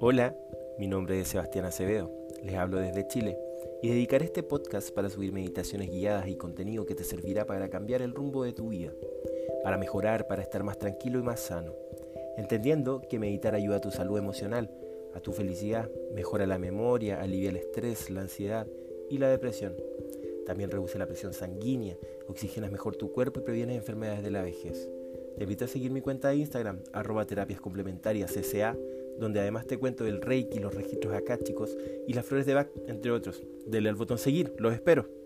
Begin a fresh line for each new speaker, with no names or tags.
Hola, mi nombre es Sebastián Acevedo, les hablo desde Chile y dedicaré este podcast para subir meditaciones guiadas y contenido que te servirá para cambiar el rumbo de tu vida, para mejorar, para estar más tranquilo y más sano, entendiendo que meditar ayuda a tu salud emocional, a tu felicidad, mejora la memoria, alivia el estrés, la ansiedad y la depresión. También reduce la presión sanguínea, oxigenas mejor tu cuerpo y previene enfermedades de la vejez. Te invito a seguir mi cuenta de Instagram, arroba terapias complementarias donde además te cuento del reiki, los registros chicos y las flores de Bach, entre otros. Dele al botón seguir, los espero.